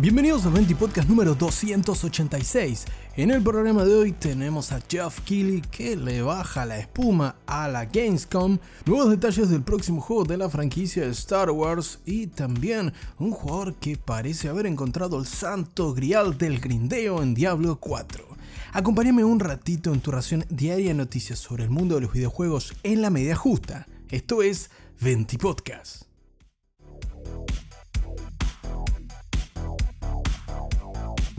Bienvenidos a 20 Podcast número 286. En el programa de hoy tenemos a Jeff Keighley que le baja la espuma a la Gamescom, nuevos detalles del próximo juego de la franquicia de Star Wars y también un jugador que parece haber encontrado el santo grial del grindeo en Diablo 4. Acompáñame un ratito en tu ración diaria de noticias sobre el mundo de los videojuegos en la media justa. Esto es 20 Podcast.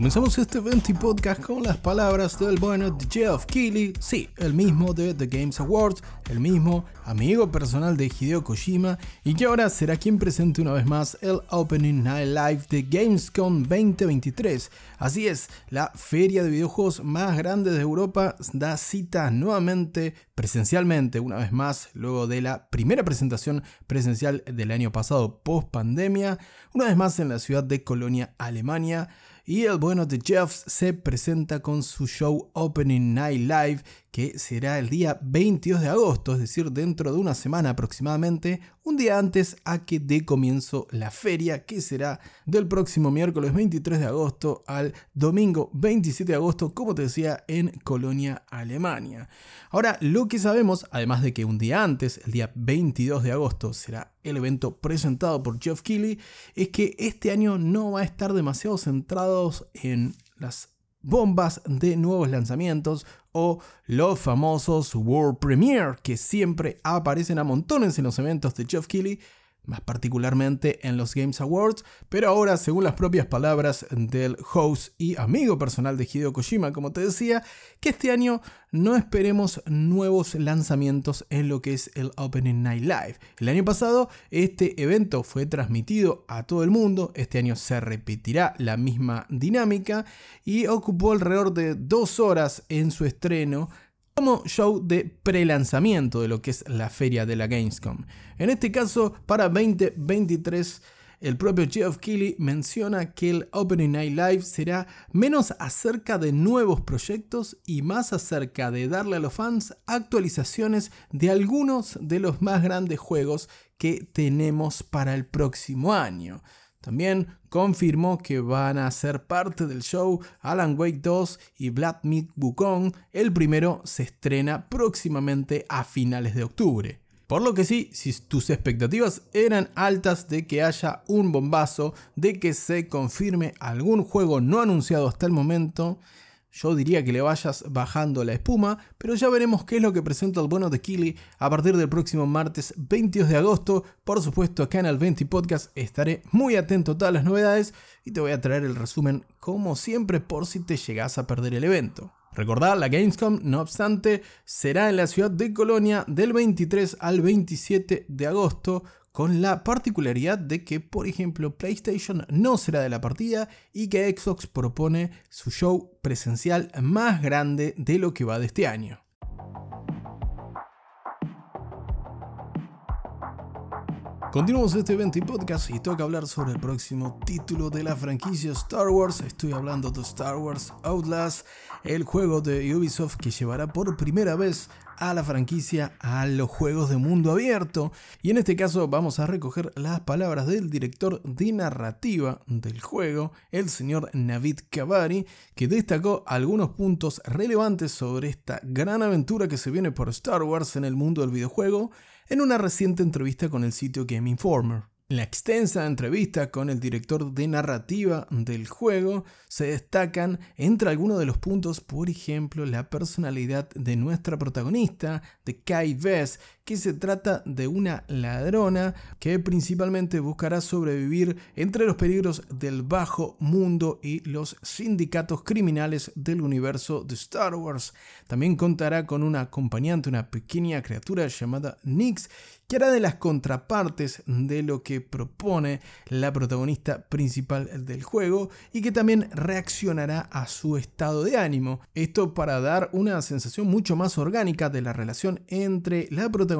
Comenzamos este 20 podcast con las palabras del bueno Geoff Keighley, sí, el mismo de The Games Awards, el mismo amigo personal de Hideo Kojima y que ahora será quien presente una vez más el Opening Night Live de Gamescom 2023. Así es, la feria de videojuegos más grande de Europa da cita nuevamente presencialmente una vez más luego de la primera presentación presencial del año pasado post pandemia, una vez más en la ciudad de Colonia, Alemania. Y el bueno de Jeff se presenta con su show Opening Night Live que será el día 22 de agosto, es decir, dentro de una semana aproximadamente, un día antes a que dé comienzo la feria, que será del próximo miércoles 23 de agosto al domingo 27 de agosto, como te decía, en Colonia, Alemania. Ahora, lo que sabemos, además de que un día antes, el día 22 de agosto, será el evento presentado por Jeff Keighley, es que este año no va a estar demasiado centrados en las bombas de nuevos lanzamientos o los famosos World Premiere que siempre aparecen a montones en los eventos de Jeff Keighley más particularmente en los Games Awards, pero ahora, según las propias palabras del host y amigo personal de Hideo Kojima, como te decía, que este año no esperemos nuevos lanzamientos en lo que es el Opening Night Live. El año pasado este evento fue transmitido a todo el mundo, este año se repetirá la misma dinámica y ocupó alrededor de dos horas en su estreno como show de pre-lanzamiento de lo que es la feria de la Gamescom. En este caso, para 2023, el propio Geoff Keighley menciona que el Opening Night Live será menos acerca de nuevos proyectos y más acerca de darle a los fans actualizaciones de algunos de los más grandes juegos que tenemos para el próximo año. También confirmó que van a ser parte del show Alan Wake 2 y Meat Wukong. El primero se estrena próximamente a finales de octubre. Por lo que sí, si tus expectativas eran altas de que haya un bombazo, de que se confirme algún juego no anunciado hasta el momento, yo diría que le vayas bajando la espuma, pero ya veremos qué es lo que presenta el bueno de Kili a partir del próximo martes 22 de agosto. Por supuesto, acá en el 20 Podcast estaré muy atento a todas las novedades y te voy a traer el resumen como siempre por si te llegas a perder el evento. Recordad, la Gamescom, no obstante, será en la ciudad de Colonia del 23 al 27 de agosto con la particularidad de que, por ejemplo, PlayStation no será de la partida y que Xbox propone su show presencial más grande de lo que va de este año. Continuamos este evento y podcast y toca hablar sobre el próximo título de la franquicia Star Wars. Estoy hablando de Star Wars Outlast, el juego de Ubisoft que llevará por primera vez a la franquicia a los juegos de mundo abierto. Y en este caso vamos a recoger las palabras del director de narrativa del juego, el señor Navid Kavari, que destacó algunos puntos relevantes sobre esta gran aventura que se viene por Star Wars en el mundo del videojuego en una reciente entrevista con el sitio Game Informer. En la extensa entrevista con el director de narrativa del juego se destacan entre algunos de los puntos, por ejemplo, la personalidad de nuestra protagonista, de Kai Vess, que se trata de una ladrona que principalmente buscará sobrevivir entre los peligros del bajo mundo y los sindicatos criminales del universo de Star Wars. También contará con una acompañante, una pequeña criatura llamada Nix, que hará de las contrapartes de lo que propone la protagonista principal del juego y que también reaccionará a su estado de ánimo. Esto para dar una sensación mucho más orgánica de la relación entre la protagonista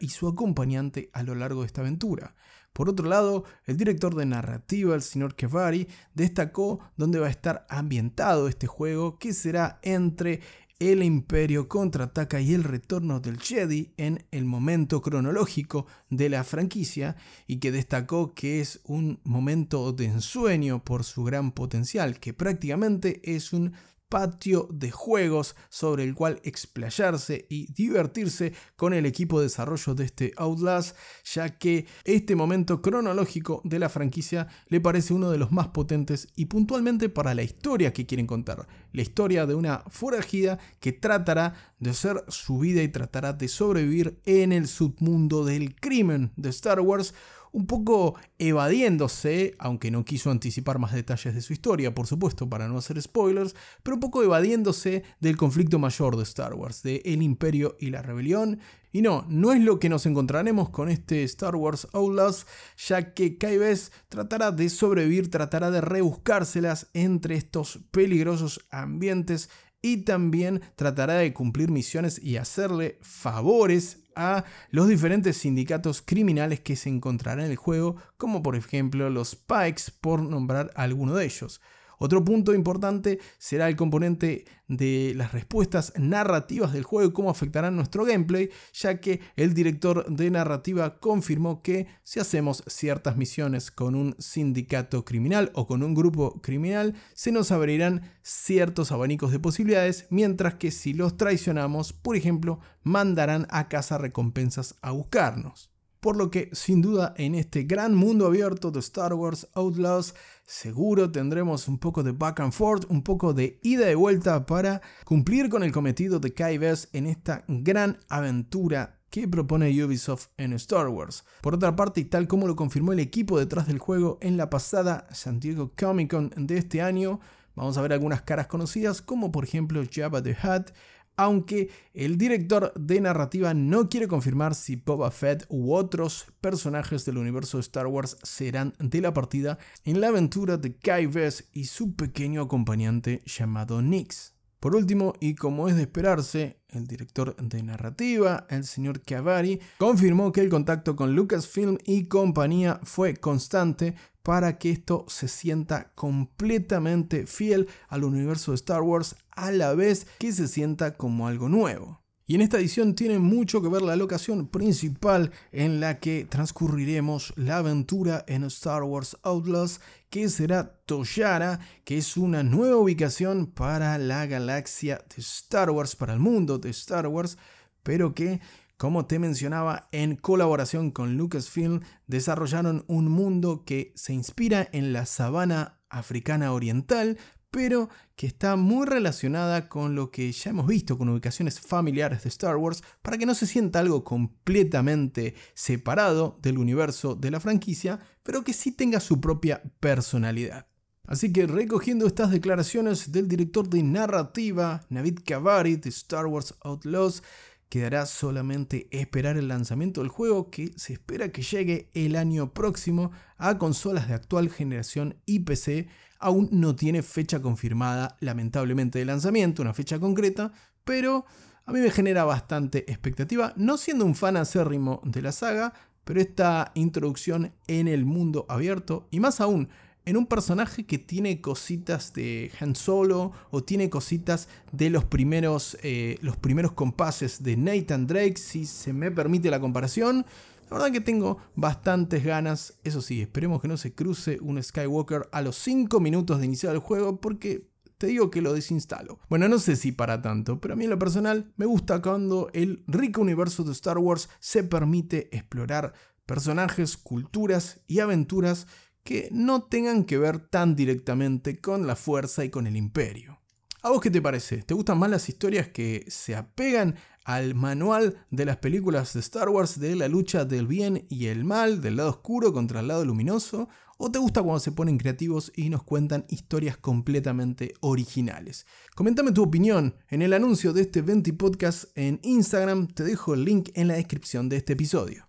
y su acompañante a lo largo de esta aventura. Por otro lado, el director de narrativa, el señor Kevari, destacó dónde va a estar ambientado este juego, que será entre el imperio contraataca y el retorno del Jedi en el momento cronológico de la franquicia y que destacó que es un momento de ensueño por su gran potencial, que prácticamente es un patio de juegos sobre el cual explayarse y divertirse con el equipo de desarrollo de este Outlast, ya que este momento cronológico de la franquicia le parece uno de los más potentes y puntualmente para la historia que quieren contar, la historia de una forajida que tratará de hacer su vida y tratará de sobrevivir en el submundo del crimen de Star Wars, un poco evadiéndose, aunque no quiso anticipar más detalles de su historia, por supuesto, para no hacer spoilers, pero un poco evadiéndose del conflicto mayor de Star Wars, de el imperio y la rebelión. Y no, no es lo que nos encontraremos con este Star Wars Outlast, ya que Kaives tratará de sobrevivir, tratará de rebuscárselas entre estos peligrosos ambientes y también tratará de cumplir misiones y hacerle favores a los diferentes sindicatos criminales que se encontrarán en el juego, como por ejemplo los Pikes, por nombrar alguno de ellos. Otro punto importante será el componente de las respuestas narrativas del juego y cómo afectarán nuestro gameplay, ya que el director de narrativa confirmó que si hacemos ciertas misiones con un sindicato criminal o con un grupo criminal, se nos abrirán ciertos abanicos de posibilidades, mientras que si los traicionamos, por ejemplo, mandarán a casa recompensas a buscarnos por lo que sin duda en este gran mundo abierto de Star Wars Outlaws seguro tendremos un poco de back and forth, un poco de ida y vuelta para cumplir con el cometido de Kai en esta gran aventura que propone Ubisoft en Star Wars. Por otra parte, y tal como lo confirmó el equipo detrás del juego en la pasada San Diego Comic Con de este año, vamos a ver algunas caras conocidas como por ejemplo Jabba the Hutt, aunque el director de narrativa no quiere confirmar si Boba Fett u otros personajes del universo de Star Wars serán de la partida en la aventura de Kai Vess y su pequeño acompañante llamado Nix. Por último, y como es de esperarse, el director de narrativa, el señor Cavari, confirmó que el contacto con Lucasfilm y compañía fue constante para que esto se sienta completamente fiel al universo de Star Wars a la vez que se sienta como algo nuevo. Y en esta edición tiene mucho que ver la locación principal en la que transcurriremos la aventura en Star Wars Outlaws, que será Toyara, que es una nueva ubicación para la galaxia de Star Wars, para el mundo de Star Wars, pero que como te mencionaba, en colaboración con Lucasfilm desarrollaron un mundo que se inspira en la sabana africana oriental, pero que está muy relacionada con lo que ya hemos visto con ubicaciones familiares de Star Wars, para que no se sienta algo completamente separado del universo de la franquicia, pero que sí tenga su propia personalidad. Así que recogiendo estas declaraciones del director de narrativa, Navid Kavari, de Star Wars Outlaws, Quedará solamente esperar el lanzamiento del juego que se espera que llegue el año próximo a consolas de actual generación y PC. Aún no tiene fecha confirmada, lamentablemente, de lanzamiento, una fecha concreta, pero a mí me genera bastante expectativa, no siendo un fan acérrimo de la saga, pero esta introducción en el mundo abierto, y más aún en un personaje que tiene cositas de Han Solo o tiene cositas de los primeros, eh, los primeros compases de Nathan Drake, si se me permite la comparación. La verdad que tengo bastantes ganas, eso sí, esperemos que no se cruce un Skywalker a los 5 minutos de iniciar el juego porque te digo que lo desinstalo. Bueno, no sé si para tanto, pero a mí en lo personal me gusta cuando el rico universo de Star Wars se permite explorar personajes, culturas y aventuras que no tengan que ver tan directamente con la fuerza y con el imperio. ¿A vos qué te parece? ¿Te gustan más las historias que se apegan al manual de las películas de Star Wars de la lucha del bien y el mal, del lado oscuro contra el lado luminoso? ¿O te gusta cuando se ponen creativos y nos cuentan historias completamente originales? Coméntame tu opinión en el anuncio de este 20 podcast en Instagram, te dejo el link en la descripción de este episodio.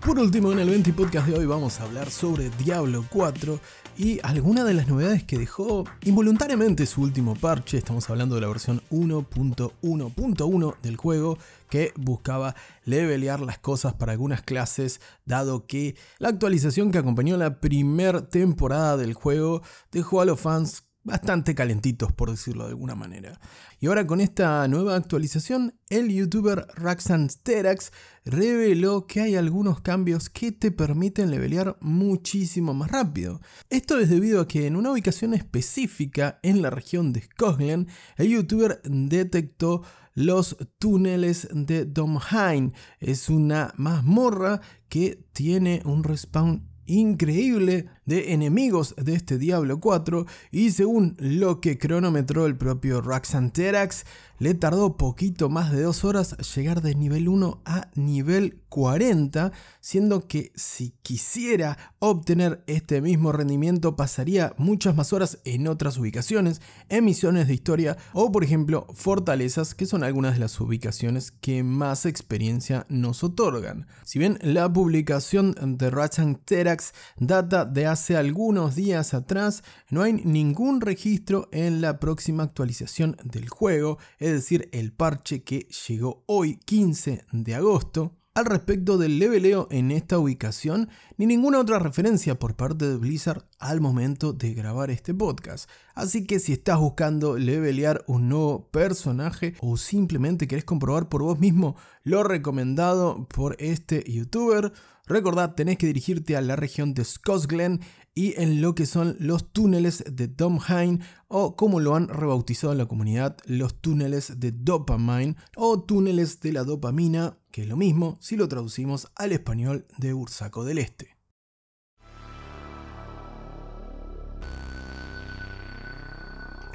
Por último, en el 20 podcast de hoy vamos a hablar sobre Diablo 4 y algunas de las novedades que dejó involuntariamente su último parche. Estamos hablando de la versión 1.1.1 del juego que buscaba levelear las cosas para algunas clases, dado que la actualización que acompañó la primera temporada del juego dejó a los fans bastante calentitos, por decirlo de alguna manera. Y ahora con esta nueva actualización, el youtuber Raxan Terax reveló que hay algunos cambios que te permiten levelear muchísimo más rápido. Esto es debido a que en una ubicación específica en la región de Scotland, el youtuber detectó los túneles de Domhain. Es una mazmorra que tiene un respawn increíble de enemigos de este Diablo 4 y según lo que cronometró el propio Raxanterax, le tardó poquito más de dos horas llegar de nivel 1 a nivel 40, siendo que si quisiera obtener este mismo rendimiento pasaría muchas más horas en otras ubicaciones, en misiones de historia o por ejemplo fortalezas que son algunas de las ubicaciones que más experiencia nos otorgan. Si bien la publicación de Raxanterax data de hace hace algunos días atrás, no hay ningún registro en la próxima actualización del juego, es decir, el parche que llegó hoy 15 de agosto. Al respecto del leveleo en esta ubicación, ni ninguna otra referencia por parte de Blizzard al momento de grabar este podcast. Así que si estás buscando levelear un nuevo personaje o simplemente querés comprobar por vos mismo lo recomendado por este youtuber, recordad tenés que dirigirte a la región de Scotland y en lo que son los túneles de Domhain o como lo han rebautizado en la comunidad, los túneles de Dopamine o túneles de la dopamina, que es lo mismo si lo traducimos al español de Ursaco del Este.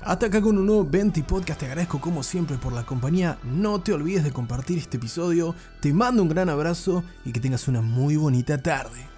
Hasta acá con un nuevo 20 podcast, te agradezco como siempre por la compañía, no te olvides de compartir este episodio, te mando un gran abrazo y que tengas una muy bonita tarde.